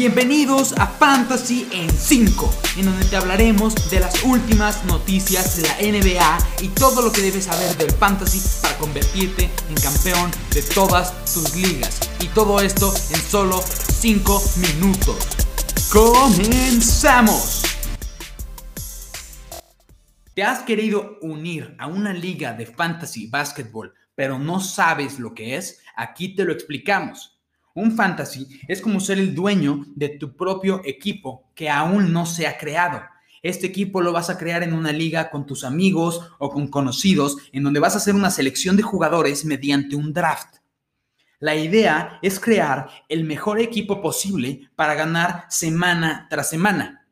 Bienvenidos a Fantasy en 5, en donde te hablaremos de las últimas noticias de la NBA y todo lo que debes saber del fantasy para convertirte en campeón de todas tus ligas. Y todo esto en solo 5 minutos. ¡Comenzamos! ¿Te has querido unir a una liga de fantasy basketball, pero no sabes lo que es? Aquí te lo explicamos. Un fantasy es como ser el dueño de tu propio equipo que aún no se ha creado. Este equipo lo vas a crear en una liga con tus amigos o con conocidos, en donde vas a hacer una selección de jugadores mediante un draft. La idea es crear el mejor equipo posible para ganar semana tras semana.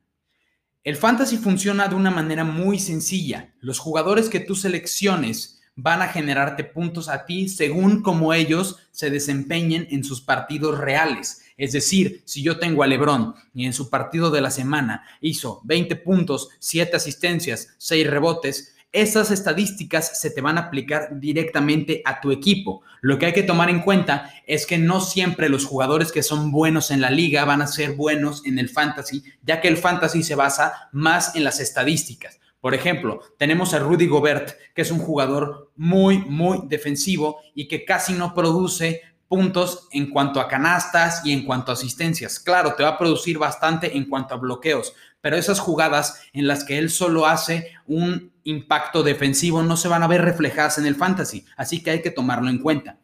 El fantasy funciona de una manera muy sencilla. Los jugadores que tú selecciones van a generarte puntos a ti según como ellos se desempeñen en sus partidos reales. Es decir, si yo tengo a Lebron y en su partido de la semana hizo 20 puntos, 7 asistencias, 6 rebotes, esas estadísticas se te van a aplicar directamente a tu equipo. Lo que hay que tomar en cuenta es que no siempre los jugadores que son buenos en la liga van a ser buenos en el fantasy, ya que el fantasy se basa más en las estadísticas. Por ejemplo, tenemos a Rudy Gobert, que es un jugador muy, muy defensivo y que casi no produce puntos en cuanto a canastas y en cuanto a asistencias. Claro, te va a producir bastante en cuanto a bloqueos, pero esas jugadas en las que él solo hace un impacto defensivo no se van a ver reflejadas en el fantasy, así que hay que tomarlo en cuenta.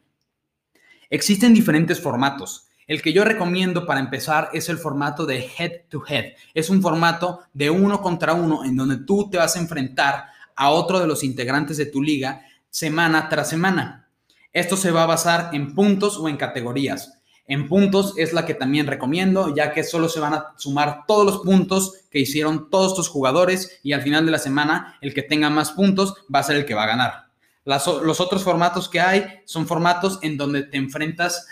Existen diferentes formatos. El que yo recomiendo para empezar es el formato de head to head. Es un formato de uno contra uno en donde tú te vas a enfrentar a otro de los integrantes de tu liga semana tras semana. Esto se va a basar en puntos o en categorías. En puntos es la que también recomiendo, ya que solo se van a sumar todos los puntos que hicieron todos tus jugadores y al final de la semana el que tenga más puntos va a ser el que va a ganar. los otros formatos que hay son formatos en donde te enfrentas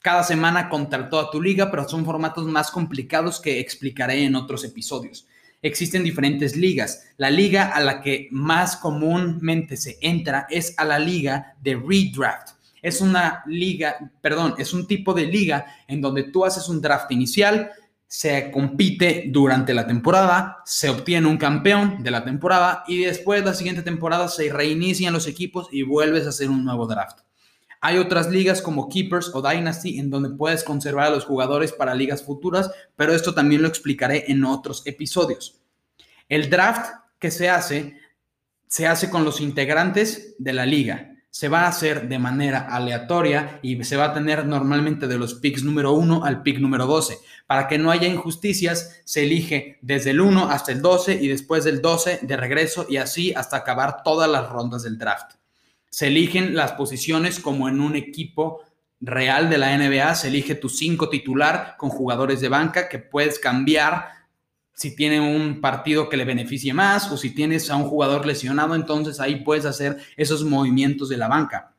cada semana contra toda tu liga, pero son formatos más complicados que explicaré en otros episodios. Existen diferentes ligas. La liga a la que más comúnmente se entra es a la liga de redraft. Es una liga, perdón, es un tipo de liga en donde tú haces un draft inicial, se compite durante la temporada, se obtiene un campeón de la temporada y después de la siguiente temporada se reinician los equipos y vuelves a hacer un nuevo draft. Hay otras ligas como Keepers o Dynasty en donde puedes conservar a los jugadores para ligas futuras, pero esto también lo explicaré en otros episodios. El draft que se hace se hace con los integrantes de la liga. Se va a hacer de manera aleatoria y se va a tener normalmente de los picks número 1 al pick número 12. Para que no haya injusticias, se elige desde el 1 hasta el 12 y después del 12 de regreso y así hasta acabar todas las rondas del draft se eligen las posiciones como en un equipo real de la NBA, se elige tu cinco titular con jugadores de banca que puedes cambiar si tiene un partido que le beneficie más o si tienes a un jugador lesionado, entonces ahí puedes hacer esos movimientos de la banca.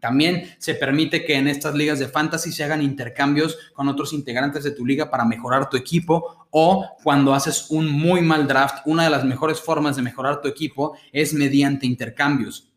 También se permite que en estas ligas de fantasy se hagan intercambios con otros integrantes de tu liga para mejorar tu equipo o cuando haces un muy mal draft, una de las mejores formas de mejorar tu equipo es mediante intercambios.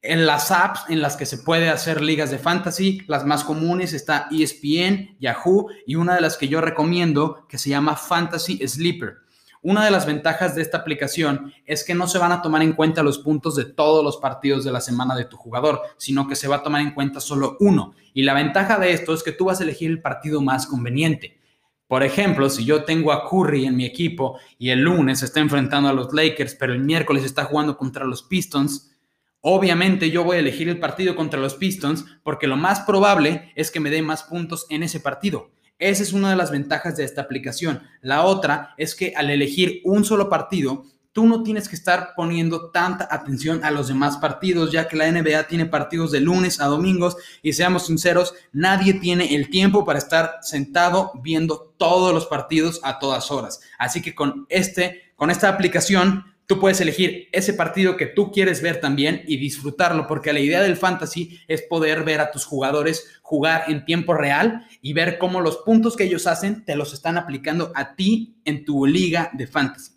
En las apps en las que se puede hacer ligas de fantasy, las más comunes está ESPN, Yahoo y una de las que yo recomiendo que se llama Fantasy Sleeper. Una de las ventajas de esta aplicación es que no se van a tomar en cuenta los puntos de todos los partidos de la semana de tu jugador, sino que se va a tomar en cuenta solo uno. Y la ventaja de esto es que tú vas a elegir el partido más conveniente. Por ejemplo, si yo tengo a Curry en mi equipo y el lunes está enfrentando a los Lakers, pero el miércoles está jugando contra los Pistons, Obviamente yo voy a elegir el partido contra los Pistons porque lo más probable es que me dé más puntos en ese partido. Esa es una de las ventajas de esta aplicación. La otra es que al elegir un solo partido, tú no tienes que estar poniendo tanta atención a los demás partidos, ya que la NBA tiene partidos de lunes a domingos y seamos sinceros, nadie tiene el tiempo para estar sentado viendo todos los partidos a todas horas. Así que con este con esta aplicación Tú puedes elegir ese partido que tú quieres ver también y disfrutarlo, porque la idea del fantasy es poder ver a tus jugadores jugar en tiempo real y ver cómo los puntos que ellos hacen te los están aplicando a ti en tu liga de fantasy.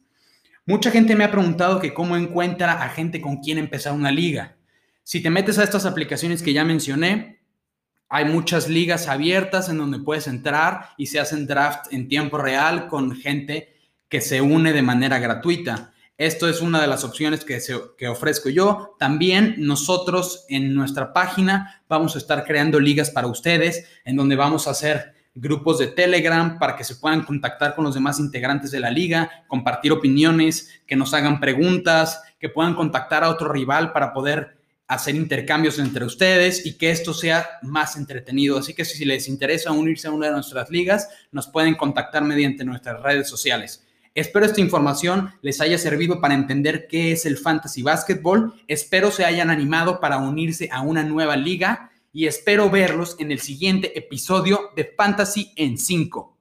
Mucha gente me ha preguntado que cómo encuentra a gente con quien empezar una liga. Si te metes a estas aplicaciones que ya mencioné, Hay muchas ligas abiertas en donde puedes entrar y se hacen draft en tiempo real con gente que se une de manera gratuita. Esto es una de las opciones que, que, ofrezco yo. También nosotros en nuestra página vamos a estar creando ligas para ustedes, en donde vamos a hacer grupos de Telegram para que se puedan contactar con los demás integrantes de la liga, compartir opiniones, que nos hagan preguntas, que puedan contactar a otro rival para poder hacer intercambios entre ustedes y que esto sea más entretenido. Así que si les interesa unirse a una de nuestras ligas, nos pueden contactar mediante nuestras redes sociales. Espero esta información les haya servido para entender qué es el fantasy basketball. Espero se hayan animado para unirse a una nueva liga y espero verlos en el siguiente episodio de Fantasy en 5.